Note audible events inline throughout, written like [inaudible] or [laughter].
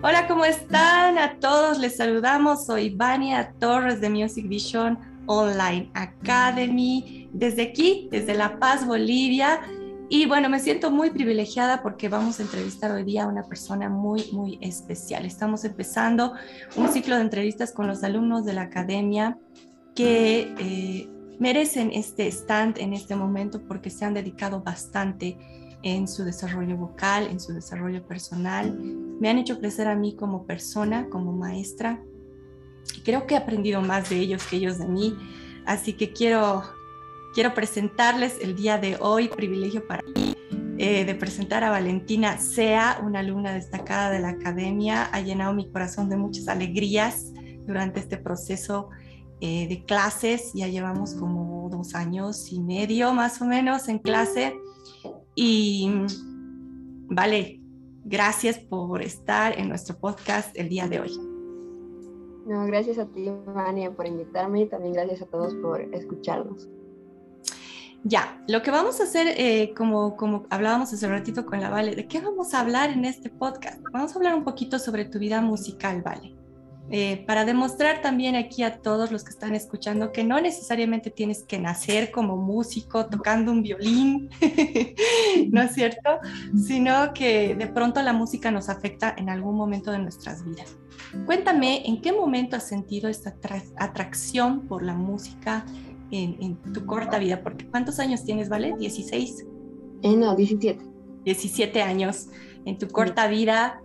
Hola, ¿cómo están? A todos les saludamos. Soy Vania Torres de Music Vision Online Academy, desde aquí, desde La Paz, Bolivia. Y bueno, me siento muy privilegiada porque vamos a entrevistar hoy día a una persona muy, muy especial. Estamos empezando un ciclo de entrevistas con los alumnos de la academia que eh, merecen este stand en este momento porque se han dedicado bastante en su desarrollo vocal, en su desarrollo personal. Me han hecho crecer a mí como persona, como maestra. Creo que he aprendido más de ellos que ellos de mí. Así que quiero, quiero presentarles el día de hoy, privilegio para mí, eh, de presentar a Valentina Sea, una alumna destacada de la academia. Ha llenado mi corazón de muchas alegrías durante este proceso eh, de clases. Ya llevamos como dos años y medio más o menos en clase y vale, gracias por estar en nuestro podcast el día de hoy. No, gracias a ti, Vania, por invitarme y también gracias a todos por escucharnos. Ya, lo que vamos a hacer, eh, como, como hablábamos hace un ratito con la Vale, ¿de qué vamos a hablar en este podcast? Vamos a hablar un poquito sobre tu vida musical, Vale. Eh, para demostrar también aquí a todos los que están escuchando que no necesariamente tienes que nacer como músico tocando un violín, [laughs] ¿no es cierto? Sino que de pronto la música nos afecta en algún momento de nuestras vidas. Cuéntame, ¿en qué momento has sentido esta atracción por la música en, tu corta vida? Porque ¿cuántos años tienes, Vale? ¿16? Eh, no, 17. 17 años en tu corta vida,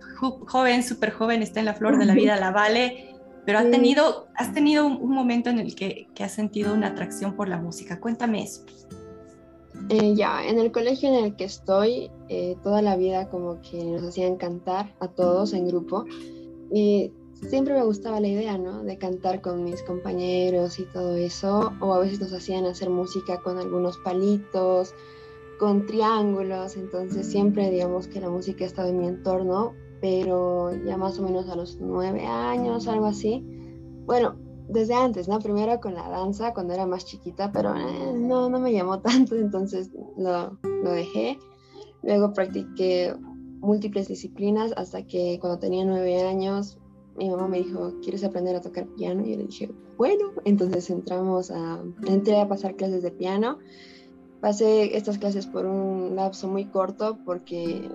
joven, súper joven, está en la flor de la vida, la vale, pero has tenido, has tenido un, momento en el que, que, has sentido una atracción por la música. Cuéntame eso. Eh, ya, en el colegio en el que estoy, eh, toda la vida como que nos hacían cantar a todos en grupo y siempre me gustaba la idea, ¿no? De cantar con mis compañeros y todo eso, o a veces nos hacían hacer música con algunos palitos, con triángulos, entonces siempre digamos que la música ha estado en mi entorno, pero ya más o menos a los nueve años, algo así. Bueno, desde antes, ¿no? Primero con la danza cuando era más chiquita, pero eh, no, no me llamó [laughs] tanto, entonces lo, lo dejé. Luego practiqué múltiples disciplinas hasta que cuando tenía nueve años mi mamá me dijo, ¿quieres aprender a tocar piano? Y yo le dije, bueno, entonces entramos a, entré a pasar clases de piano Pasé estas clases por un lapso muy corto porque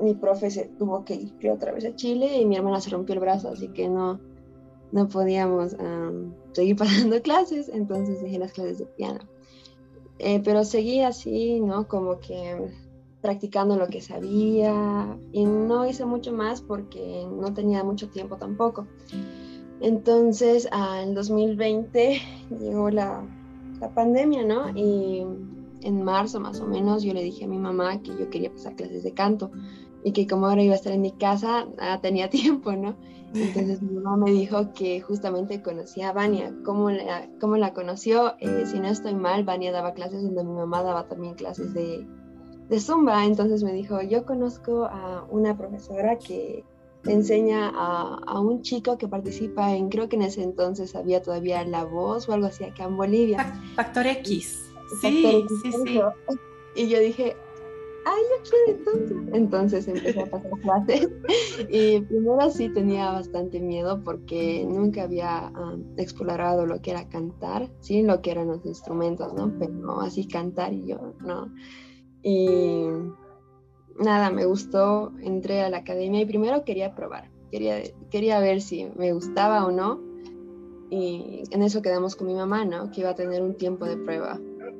mi profe se tuvo que ir otra vez a Chile y mi hermana se rompió el brazo, así que no, no podíamos seguir [laughs] pasando clases, entonces dejé las clases de piano. Eh, pero seguí así, ¿no? Como que practicando lo que sabía y no hice mucho más porque no tenía mucho tiempo tampoco. Entonces, en 2020 llegó la, la pandemia, ¿no? En marzo más o menos, yo le dije a mi mamá que yo quería pasar clases de canto y que como ahora iba a estar en mi casa, ah, tenía [laughs] tiempo, ¿no? Entonces mi mamá me dijo que justamente conocía a Vania. ¿Cómo la, cómo la conoció? Eh, si no estoy mal, Vania daba clases donde mi mamá daba también clases de, de Zumba. Entonces me dijo, yo conozco a una profesora que enseña a, a, un chico que participa en, creo que en ese entonces había todavía La Voz o algo así acá en Bolivia. Factor X. Sí, sí, sí. Y yo dije, ay, yo quiero entonces. Entonces empecé a pasar clases. [laughs] Y primero sí tenía bastante miedo porque nunca había explorado lo que era cantar, sí, lo que eran los instrumentos, ¿no? Pero así cantar y yo, no. Y nada, me gustó, entré a la academia y primero quería probar, quería, quería ver si me gustaba o no. Y en eso quedamos con mi mamá, ¿no? Que iba a tener un tiempo de prueba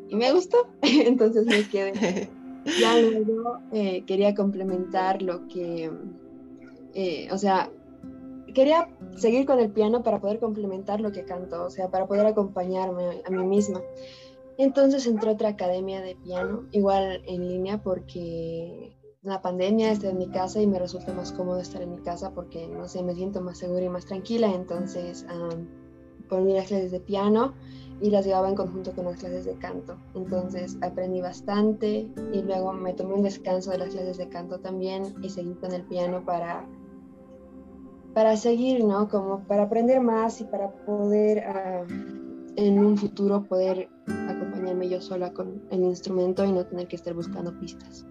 y me gustó, [laughs] entonces me quedé. [laughs] Ya luego eh, quería complementar lo que, eh, o sea, quería seguir con el piano para poder complementar lo que canto, o sea, para poder acompañarme a mí misma. Entonces entré a otra academia de piano, igual en línea, porque la pandemia estoy en mi casa y me resulta más cómodo estar en mi casa porque, no sé, me siento más segura y más tranquila. Entonces, um, poner las clases de piano y las llevaba en conjunto con las clases de canto. Entonces aprendí bastante y luego me tomé un descanso de las clases de canto también y seguí con el piano para, para seguir, ¿no? Como para aprender más y para poder ah, en un futuro poder acompañarme yo sola con el instrumento y no tener que estar buscando pistas.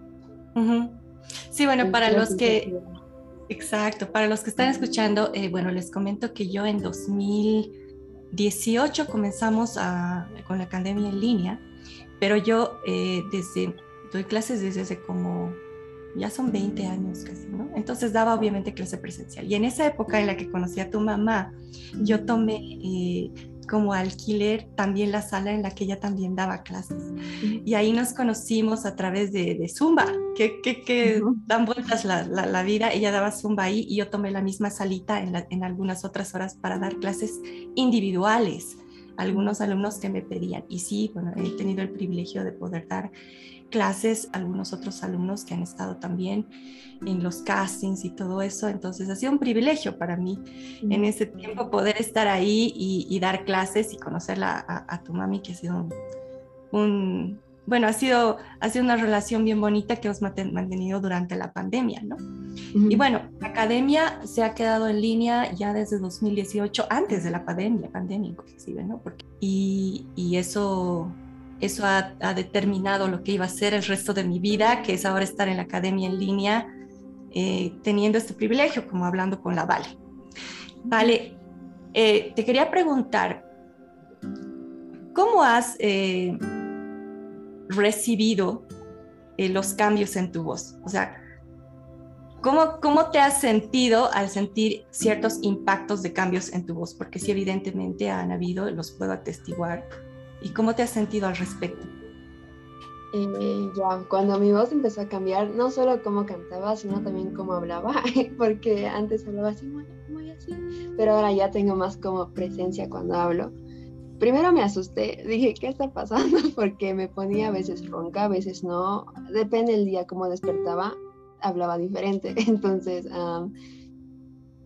Sí, bueno, para los que... Exacto. Para los que están escuchando, eh, bueno, les comento que yo en 2018 comenzamos con la academia en línea, pero yo eh, desde, doy clases desde hace como ya son 20 años casi, ¿no? Entonces daba obviamente clase presencial. Y en esa época en la que conocí a tu mamá, yo tomé eh, como alquiler también la sala en la que ella también daba clases. Y ahí nos conocimos a través de, Zumba, que, que, dan vueltas la, la, vida. Ella daba Zumba ahí y yo tomé la misma salita en, en algunas otras horas para dar clases individuales algunos alumnos que me pedían. Y sí, bueno, he tenido el privilegio de poder dar clases algunos otros alumnos que han estado también en los castings y todo eso. Entonces ha sido un privilegio para mí en ese tiempo poder estar ahí y, dar clases y conocerla a, tu mami, que ha sido un, bueno, ha sido, ha sido una relación bien bonita que hemos mantenido durante la pandemia, ¿no? Y bueno, la academia se ha quedado en línea ya desde 2018, antes de la pandemia, pandemia inclusive, ¿no? Porque, y, y eso eso ha, determinado lo que iba a ser el resto de mi vida, que es ahora estar en la academia en línea, eh, teniendo este privilegio, como hablando con la Vale. Vale, eh, te quería preguntar, ¿cómo has eh, recibido los cambios en tu voz? O sea, ¿Cómo, ¿Cómo, te has sentido al sentir ciertos impactos de cambios en tu voz? Porque sí, evidentemente han habido, los puedo atestiguar, ¿Y cómo te has sentido al respecto? Eh, ya, cuando mi voz empezó a cambiar, no solo cómo cantaba, sino también cómo hablaba, [laughs] porque antes hablaba así, muy, muy así, pero ahora ya tengo más como presencia cuando hablo. Primero me asusté, dije, ¿qué está pasando? [laughs] Porque me ponía a veces ronca, a veces no, depende del día cómo despertaba, hablaba diferente. [laughs] Entonces,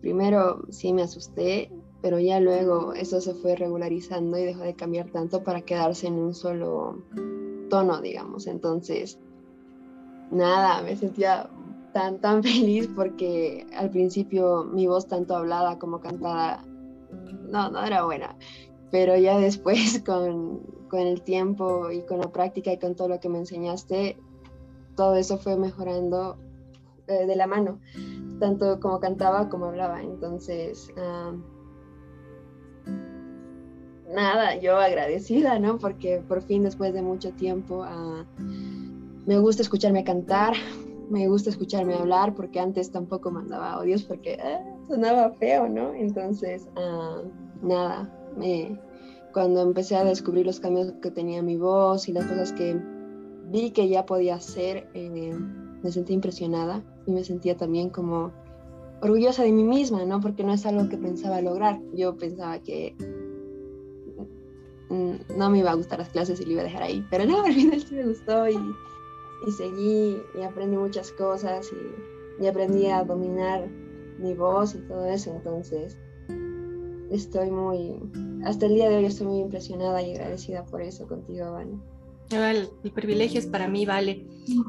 primero sí me asusté, pero ya luego eso se fue regularizando y dejó de cambiar tanto para quedarse en un solo tono, digamos. Entonces, nada, me sentía tan, tan [laughs] feliz porque al principio mi voz tanto hablada como cantada, no, no era buena, pero ya después [laughs] con, con el tiempo y con la práctica y con todo lo que me enseñaste, todo eso fue mejorando eh, de la mano, tanto como cantaba como hablaba. Entonces, ah, nada, yo agradecida, ¿no? Porque por fin después de mucho tiempo ah, me gusta escucharme cantar, [laughs] me gusta escucharme hablar, porque antes tampoco mandaba audios porque ah, sonaba feo, ¿no? Entonces, ah, nada, cuando empecé a descubrir los cambios que tenía mi voz y las cosas que vi que ya podía hacer, eh, me sentí impresionada y me sentía también como orgullosa de mí misma, ¿no? Porque no es algo que pensaba lograr. Yo pensaba que Mm, no me iba a gustar las clases y lo iba a dejar ahí. Pero no, [laughs] al final sí me gustó y, seguí y aprendí muchas cosas y, aprendí a dominar mi voz y todo eso. Entonces, estoy muy, hasta el día de hoy estoy muy impresionada y agradecida por eso contigo, Vale. El, el privilegio es para mí, Vale.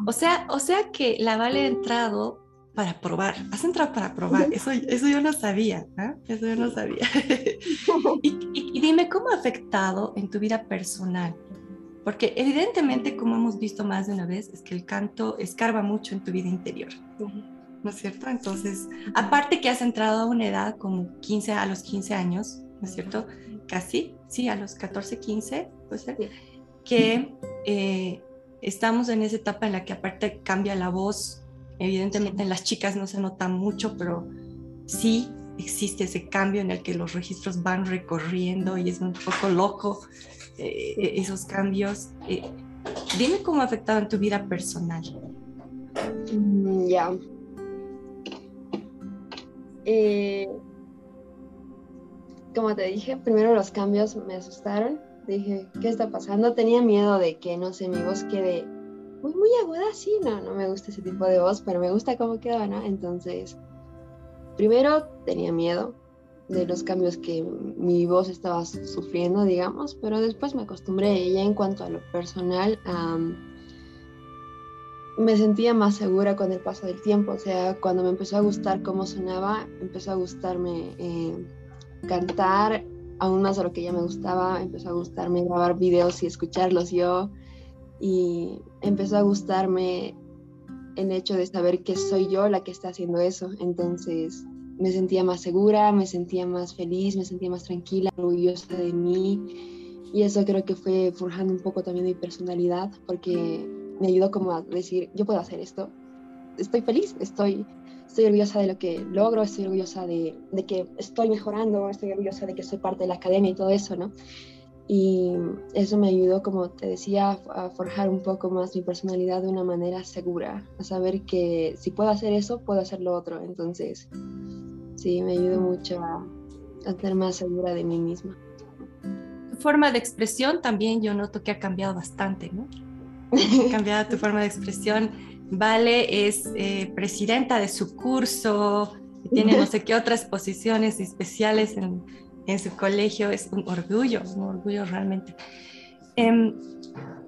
O sea, o sea que la Vale ha entrado para probar, has entrado para probar, eso, eso yo no sabía, ¿eh? eso yo no sabía. [laughs] y, dime, ¿cómo ha afectado en tu vida personal? Porque evidentemente, como hemos visto más de una vez, es que el canto escarba mucho en tu vida interior, ¿no es cierto? Entonces, aparte que has entrado a una edad como 15 a los 15 años, ¿no es cierto? Casi, sí, a los 14, 15, puede ser, que eh, estamos en esa etapa en la que aparte cambia la voz Evidentemente en las chicas no se nota mucho, pero sí existe ese cambio en el que los registros van recorriendo y es un poco loco eh, esos cambios. Eh, dime cómo ha afectado en tu vida personal. Mm, ya. como te dije, primero los cambios me asustaron. Dije, ¿qué está pasando? Tenía miedo de que, no sé, mi voz quede muy, muy aguda, sí, no, no me gusta ese tipo de voz, pero me gusta cómo quedaba, ¿no? Entonces, primero tenía miedo de los cambios que mi voz estaba sufriendo, digamos, pero después me acostumbré ya en cuanto a lo personal, me sentía más segura con el paso del tiempo, o sea, cuando me empezó a gustar cómo sonaba, empezó a gustarme eh, cantar aún más de lo que ya me gustaba, empezó a gustarme grabar videos y escucharlos yo, y empezó a gustarme el hecho de saber que soy yo la que está haciendo eso. Entonces me sentía más segura, me sentía más feliz, me sentía más tranquila, orgullosa de mí. Y eso creo que fue forjando un poco también mi personalidad, porque me ayudó como a decir, yo puedo hacer esto, estoy feliz, estoy, estoy orgullosa de lo que logro, estoy orgullosa de, de que estoy mejorando, estoy orgullosa de que soy parte de la academia y todo eso, ¿no? Y eso me ayudó, como te decía, a forjar un poco más mi personalidad de una manera segura, a saber que si puedo hacer eso, puedo hacer lo otro. Entonces, sí, me ayudó mucho a, a más segura de mí misma. Tu forma de expresión también yo noto que ha cambiado bastante, ¿no? Cambiado tu forma de expresión. Vale es eh, presidenta de su curso, tiene no sé qué otras posiciones especiales en, en su colegio es un orgullo, un orgullo realmente. Em,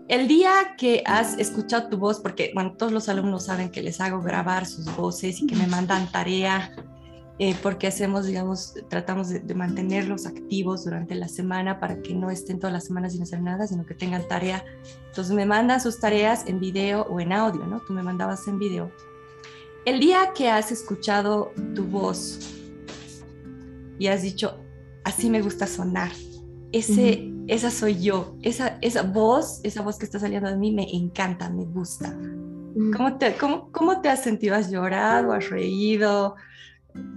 el día que has escuchado tu voz, porque bueno, todos los alumnos saben que les hago grabar sus voces y que me mandan tarea, eh, porque hacemos, digamos, tratamos de, de, mantenerlos activos durante la semana para que no estén todas las semanas sin hacer nada, sino que tengan tarea. Entonces me mandan sus tareas en video o en audio, ¿no? Tú me mandabas en video. El día que has escuchado tu voz y has dicho, así me gusta sonar. Ese, Esa soy yo, esa, esa voz, esa voz que está saliendo de mí me encanta, me gusta. ¿Cómo, te, cómo, ¿Cómo te has sentido? ¿Has llorado? ¿Has reído?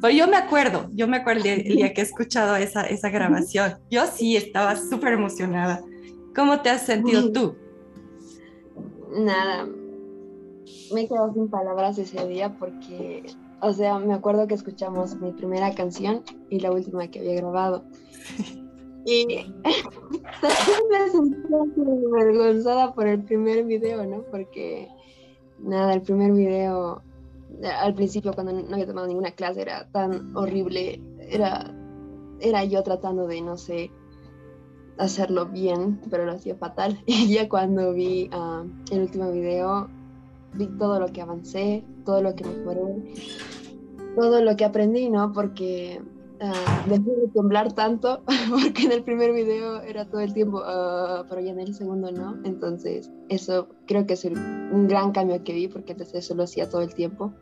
Pues yo me acuerdo, yo me acuerdo el día que he escuchado esa, esa grabación. Yo sí estaba súper emocionada. ¿Cómo te has sentido tú? Nada, me quedo sin palabras ese día porque o sea, me acuerdo que escuchamos mi primera canción y la última que había grabado. [laughs] Y me sentía avergonzada por el primer video, ¿no? Porque, nada, el primer video, al principio cuando no había tomado ninguna clase, era tan horrible. Era, era yo tratando de, no sé, hacerlo bien, pero lo hacía fatal. [laughs] Y ya cuando vi uh, el último video, vi todo lo que avancé, todo lo que mejoré, todo lo que aprendí, ¿no? Porque uh, dejé de temblar tanto, [laughs] porque en el primer video era todo el tiempo, uh, pero ya en el segundo no. Entonces, eso creo que es un gran cambio que vi, porque antes eso lo hacía todo el tiempo,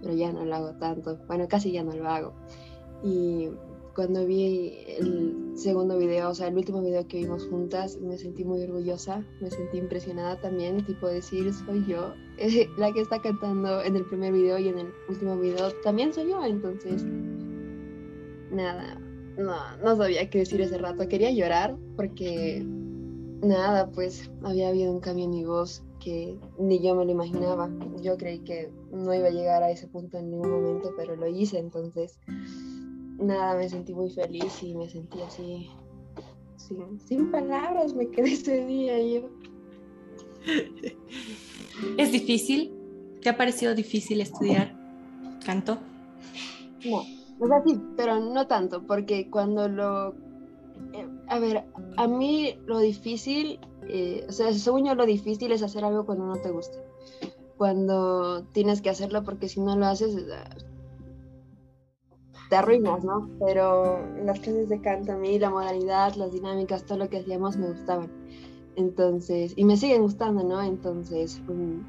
pero ya no lo hago tanto. Bueno, casi ya no lo hago. Y cuando vi el segundo video, o sea, el último video que vimos juntas, me sentí muy orgullosa, me sentí impresionada también, tipo decir, soy yo, [laughs] la que está cantando en el primer video y en el último video también soy yo, entonces, nada, no, no sabía qué decir ese rato, quería llorar porque, nada, pues había habido un cambio en mi voz que ni yo me lo imaginaba, yo creí que no iba a llegar a ese punto en ningún momento, pero lo hice, entonces nada, me sentí muy feliz y me sentí así, sin, sin palabras, me quedé [laughs] ese día yo. ¿Es difícil? ¿Te ha parecido difícil estudiar canto? No, o sea, sí, pero no tanto, porque cuando lo... Eh, a ver, a mí lo difícil, eh, o sea, según yo lo difícil es hacer algo cuando no te gusta. Cuando tienes que hacerlo porque si no lo haces, te arruinas, ¿no? Pero las clases de canto a mí, la modalidad, las dinámicas, todo lo que hacíamos me gustaban. Entonces, y me siguen gustando, ¿no? Entonces, mm,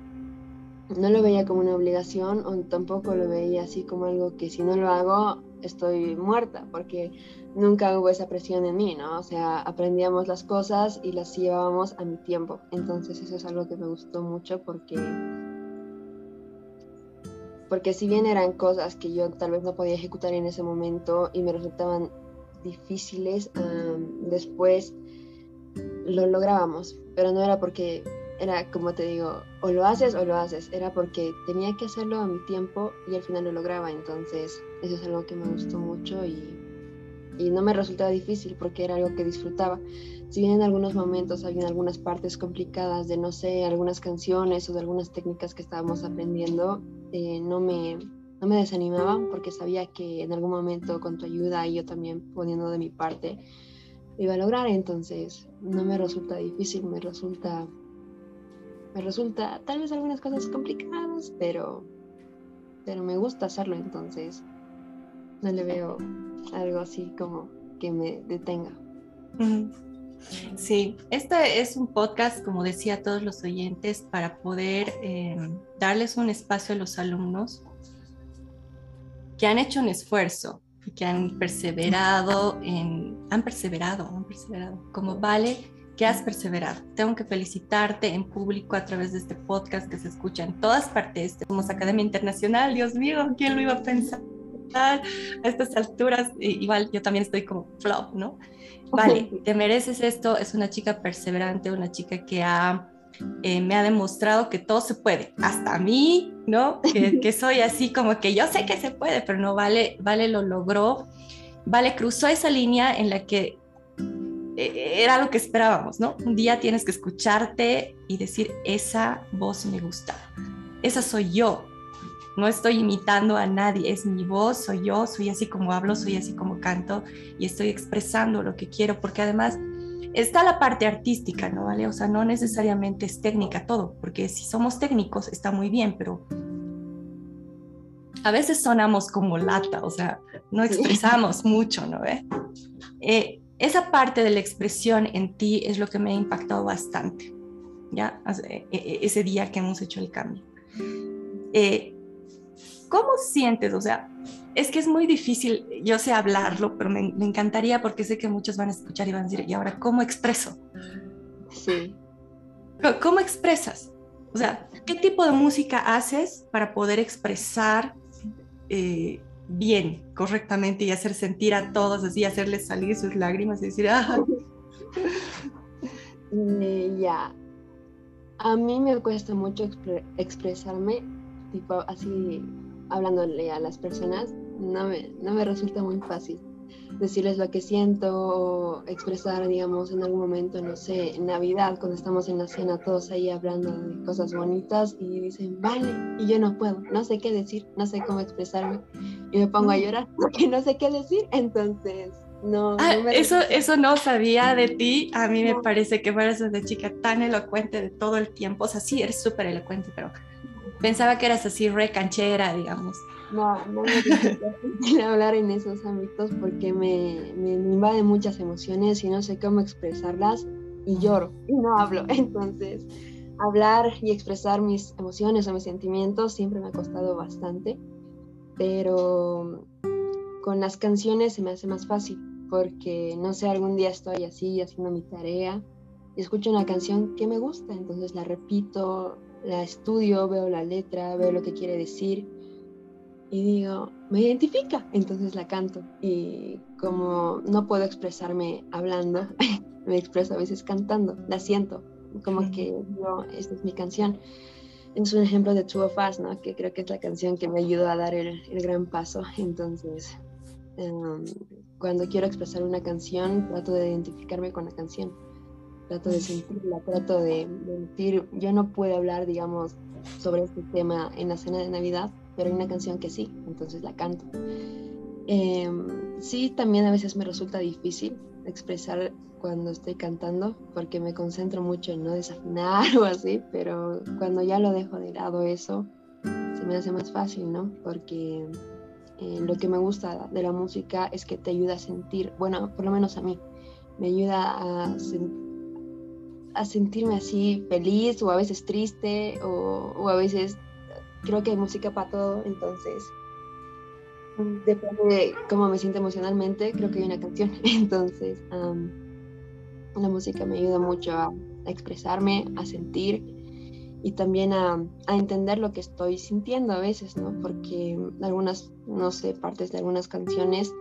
no lo veía como una obligación o tampoco lo veía así como algo que si no lo hago estoy muerta, porque nunca hubo esa presión en mí, ¿no? O sea, aprendíamos las cosas y las llevábamos a mi tiempo. Entonces, eso es algo que me gustó mucho porque porque si bien eran cosas que yo tal vez no podía ejecutar en ese momento y me resultaban difíciles, después lo lográbamos, pero no era porque era como te digo, o lo haces o lo haces, era porque tenía que hacerlo a mi tiempo y al final lo lograba, entonces eso es algo que me gustó mucho y, y no me resultaba difícil porque era algo que disfrutaba. Si bien en algunos momentos había algunas partes complicadas de, no sé, algunas canciones o de algunas técnicas que estábamos aprendiendo, eh, no, me, no me desanimaba porque sabía que en algún momento con tu ayuda y yo también poniendo de mi parte lo iba a lograr, entonces no me resulta difícil, me resulta, me resulta tal vez algunas cosas complicadas, pero, pero me gusta hacerlo, entonces no le veo algo así como que me detenga. Sí, este es un podcast, como decía a todos los oyentes, para poder eh, darles un espacio a los alumnos que han hecho un esfuerzo, que han perseverado en, han perseverado, han perseverado, como vale que has perseverado. Tengo que felicitarte en público a través de este podcast que se escucha en todas partes. Somos Academia Internacional, Dios mío, ¿quién lo iba a pensar? A estas alturas, igual yo también estoy como flop, ¿no? Vale, te mereces esto, es una chica perseverante, una chica que ha, eh, me ha demostrado que todo se puede, hasta a mí, ¿no? Que, [laughs] que, soy así como que yo sé que se puede, pero no, Vale, Vale lo logró, Vale cruzó esa línea en la que era lo que esperábamos, ¿no? Un día tienes que escucharte y decir, esa voz me gusta, esa soy yo. No estoy imitando a nadie, es mi voz, soy yo, soy así como hablo, soy así como canto y estoy expresando lo que quiero, porque además está la parte artística, ¿no? ¿Vale? O sea, no necesariamente es técnica todo, porque si somos técnicos está muy bien, pero a veces sonamos como lata, o sea, no expresamos mucho, ¿no? ¿Eh? Eh, esa parte de la expresión en ti es lo que me ha impactado bastante, ¿ya? E, e, ese día que hemos hecho el cambio. Eh, ¿Cómo sientes? O sea, es que es muy difícil, yo sé hablarlo, pero me, me, encantaría porque sé que muchos van a escuchar y van a decir, ¿y ahora cómo expreso? Sí. ¿Cómo expresas? O sea, ¿qué tipo de música haces para poder expresar eh, bien, correctamente y hacer sentir a todos así, hacerles salir sus lágrimas y decir, ¡ah! [laughs] Ya. A mí me cuesta mucho expresarme, tipo así, hablándole a las personas, no me, no me resulta muy fácil decirles lo que siento expresar, digamos, en algún momento, no sé, en Navidad, cuando estamos en la cena todos ahí hablando de cosas bonitas y dicen, vale, y yo no puedo, no sé qué decir, no sé cómo expresarme y me pongo a llorar porque no sé qué decir, entonces... No, ah, eso, eso no sabía de ti. A mí me parece que fueras una chica tan elocuente de todo el tiempo. O sea, sí, eres súper elocuente, pero pensaba que eras así re canchera, digamos. No, no me hablar en esos ámbitos porque me, me, invaden muchas emociones y no sé cómo expresarlas y lloro y no hablo. [laughs] Entonces, hablar y expresar mis emociones o mis sentimientos siempre me ha costado bastante, pero con las canciones se me hace más fácil porque, no sé, algún día estoy así haciendo mi tarea y escucho una canción que me gusta, entonces la repito, la estudio, veo la letra, veo lo que quiere decir y digo, me identifica, entonces la canto. Y como no puedo expresarme hablando, [laughs] me expreso a veces cantando, la siento, como que yo, esta es mi canción. Es un ejemplo de Two of Us, ¿no? que creo que es la canción que me ayudó a dar el, gran paso. Entonces, em, cuando quiero expresar una canción, trato de identificarme con la canción, trato de sentirla, trato de, decir, yo no puedo hablar, digamos, sobre este tema en la cena de Navidad, pero hay una canción que sí, entonces la canto. Em, sí, también a veces me resulta difícil expresar cuando estoy cantando porque me concentro mucho en no desafinar [laughs] o así, pero cuando ya lo dejo de lado eso, se me hace más fácil, ¿no? Porque eh, lo que me gusta de la música es que te ayuda a sentir, bueno, por lo menos a mí, me ayuda a, a sentirme así feliz o a veces triste o, o a veces creo que hay música para todo, entonces depende de cómo me siento emocionalmente, creo que hay una canción. [laughs] Entonces, la música me ayuda mucho a, expresarme, a sentir y también a, a, entender lo que estoy sintiendo a veces, ¿no? Porque algunas, no sé, partes de algunas canciones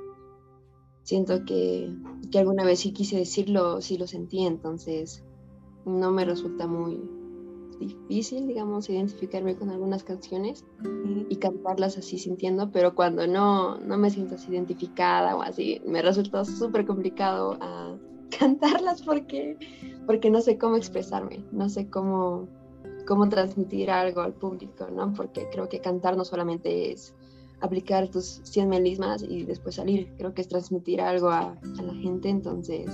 siento que, que alguna vez sí quise decirlo, sí lo sentí, entonces no me resulta muy, difícil, digamos, identificarme con algunas canciones y cantarlas así sintiendo, pero cuando no, no me siento así identificada o así, me resulta súper complicado a cantarlas porque, porque no sé cómo expresarme, no sé cómo, cómo transmitir algo al público, ¿no? Porque creo que cantar no solamente es aplicar tus 100 melismas y después salir, creo que es transmitir algo a, a la gente, entonces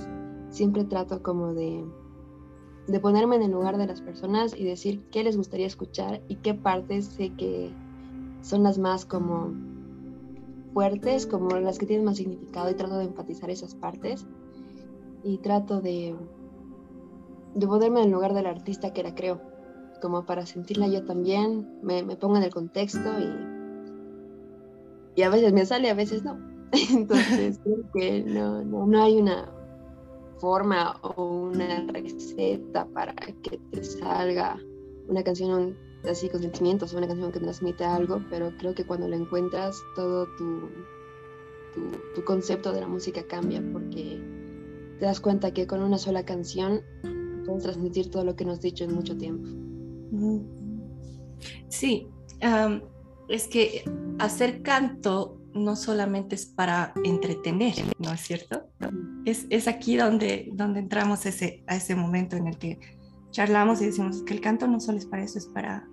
siempre trato como de de ponerme en el lugar de las personas y decir qué les gustaría escuchar y qué partes sé que son las más como fuertes, como las que tienen más significado y trato de empatizar esas partes y trato de, de ponerme en el lugar del artista que la creo, como para sentirla yo también, me, me pongo en el contexto y, y a veces me sale, a veces no. [laughs] Entonces [laughs] creo que no, no, no hay una forma o una receta para que te salga una canción así con sentimientos o una canción que transmite algo, pero creo que cuando la encuentras todo tu, tu, tu, concepto de la música cambia porque te das cuenta que con una sola canción puedes transmitir todo lo que nos has dicho en mucho tiempo. Sí, es que hacer canto no solamente es para entretener, ¿no es cierto? Es, es aquí donde, donde entramos ese, a ese momento en el que charlamos y decimos que el canto no solo es para eso, es para,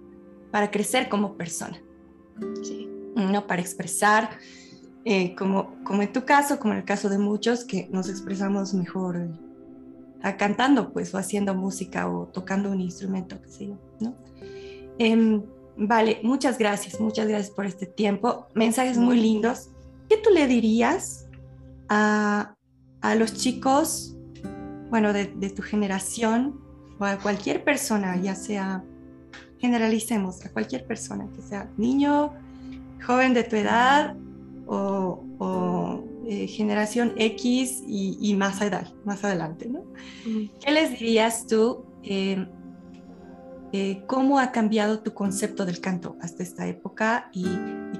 para crecer como persona. Sí. No para expresar, eh, como, como en tu caso, como en el caso de muchos, que nos expresamos mejor ah, cantando, pues, o haciendo música o tocando un instrumento, qué sé yo, ¿no? Em, vale, muchas gracias, muchas gracias por este tiempo. Mensajes muy lindos. ¿Qué tú le dirías a, a los chicos, bueno, de, de tu generación, o a cualquier persona, ya sea, generalicemos, a cualquier persona, que sea niño, joven de tu edad o, eh, generación X y, más, edad, más adelante, ¿no? ¿Qué les dirías tú? Em, eh, ¿Cómo ha cambiado tu concepto del canto hasta esta época y,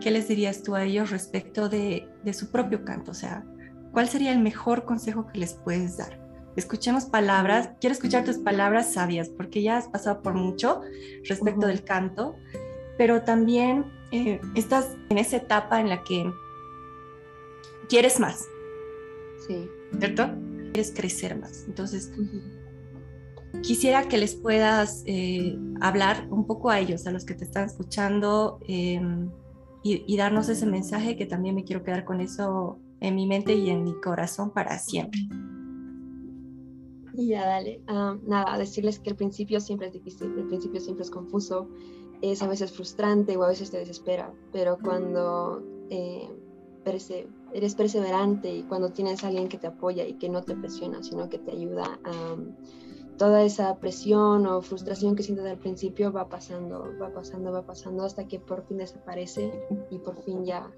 qué les dirías tú a ellos respecto de, de su propio canto? O sea, ¿cuál sería el mejor consejo que les puedes dar? escuchemos palabras, quiero escuchar tus palabras sabias, porque ya has pasado por mucho respecto del canto, pero también eh, estás en esa etapa en la que quieres más. Sí. ¿Cierto? Quieres crecer más. Entonces, quisiera que les puedas eh, hablar un poco a ellos, a los que te están escuchando, em, y, y darnos ese mensaje que también me quiero quedar con eso en mi mente y en mi corazón para siempre. Ya, dale. nada, decirles que el principio siempre es difícil, el principio siempre es confuso, es a veces frustrante o a veces te desespera, pero cuando eh, eres perseverante y cuando tienes a alguien que te apoya y que no te presiona, sino que te ayuda, toda esa presión o frustración que sientes al principio va pasando, va pasando, va pasando hasta que por fin desaparece y por fin ya,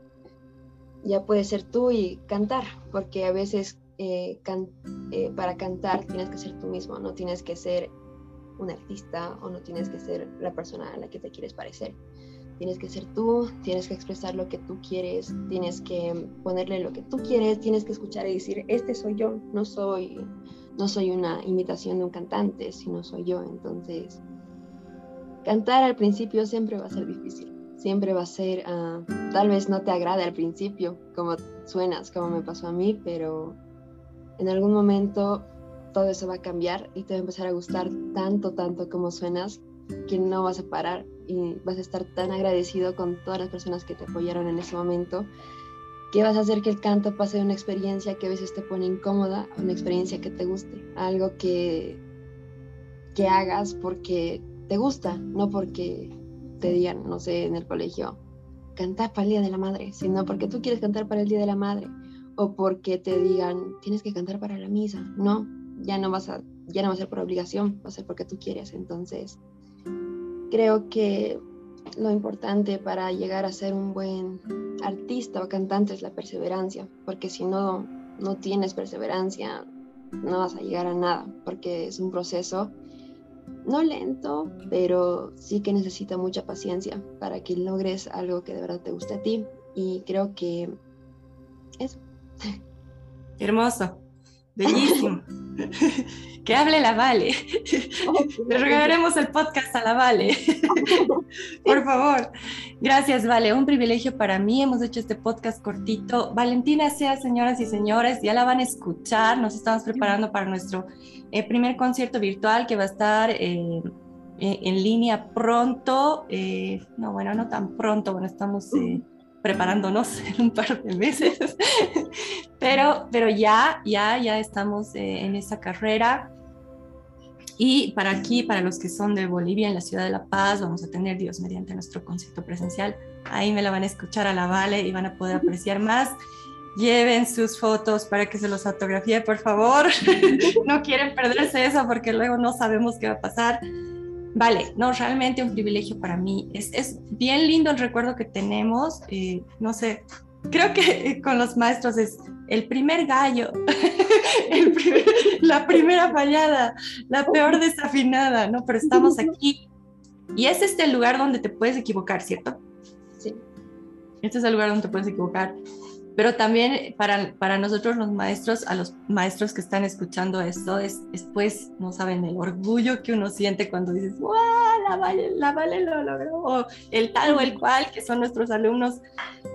ya puedes ser tú y cantar, porque a veces eh, eh, para cantar tienes que ser tú mismo, no tienes que ser un artista o no tienes que ser la persona a la que te quieres parecer. Tienes que ser tú, tienes que expresar lo que tú quieres, tienes que ponerle lo que tú quieres, tienes que escuchar y decir, este soy yo, no soy, no soy una imitación de un cantante, sino soy yo. Entonces, cantar al principio siempre va a ser difícil, siempre va a ser, ah, tal vez no te agrade al principio, como suenas, como me pasó a mí, pero en algún momento todo eso va a cambiar y te va a empezar a gustar tanto, tanto como suenas, que no vas a parar y vas a estar tan agradecido con todas las personas que te apoyaron en ese momento, que vas a hacer que el canto pase de una experiencia que a veces te pone incómoda a una experiencia que te guste, algo que, que hagas porque te gusta, no porque te digan, no sé, en el colegio, cantar para el Día de la Madre, sino porque tú quieres cantar para el Día de la Madre o porque te digan tienes que cantar para la misa. No, ya no vas a, ya no va a ser por obligación, va a ser porque tú quieres. Entonces, creo que lo importante para llegar a ser un buen artista o cantante es la perseverancia, porque si no, no tienes perseverancia, no vas a llegar a nada, porque es un proceso no lento, pero sí que necesita mucha paciencia para que logres algo que de verdad te guste a ti. Y creo que eso. Hermoso, bellísimo. [laughs] que hable la Vale. [laughs] Le regalaremos el podcast a la Vale. [laughs] Por favor. Gracias, Vale. Un privilegio para mí. Hemos hecho este podcast cortito. Valentina sea, señoras y señores, ya la van a escuchar. Nos estamos preparando para nuestro eh, primer concierto virtual que va a estar eh, eh, en línea pronto. no, bueno, no tan pronto. Bueno, estamos preparándonos [laughs] en un par de meses, pero, pero ya, ya, ya estamos eh, en esa carrera. Y para aquí, para los que son de Bolivia, en la ciudad de La Paz, vamos a tener Dios mediante nuestro concierto presencial. Ahí me la van a escuchar a la Vale y van a poder apreciar más lleven sus fotos para que se los autografíe, por favor. [laughs] no quieren perderse eso porque luego no sabemos qué va a pasar. Vale, no, realmente un privilegio para mí. Es, es bien lindo el recuerdo que tenemos. Eh, no sé, creo que con los maestros es el primer gallo, [laughs] la primera fallada, la peor desafinada, ¿no? Pero estamos aquí. Y es este el lugar donde te puedes equivocar, ¿cierto? Sí. Este es el lugar donde te puedes equivocar pero también para, para nosotros los maestros, a los maestros que están escuchando esto, es, después no saben el orgullo que uno siente cuando dices, ¡wow! La Vale, la vale lo logró, o el tal o el cual, que son nuestros alumnos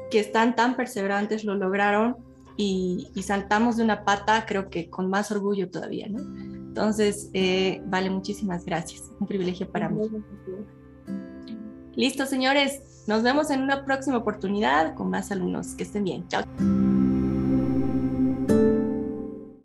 que están tan perseverantes, lo lograron y, saltamos de una pata, creo que con más orgullo todavía, ¿no? Entonces, eh, vale, muchísimas gracias. Un privilegio para mí. Listo, señores. Nos vemos en una próxima oportunidad con más alumnos. Que estén bien. Chao.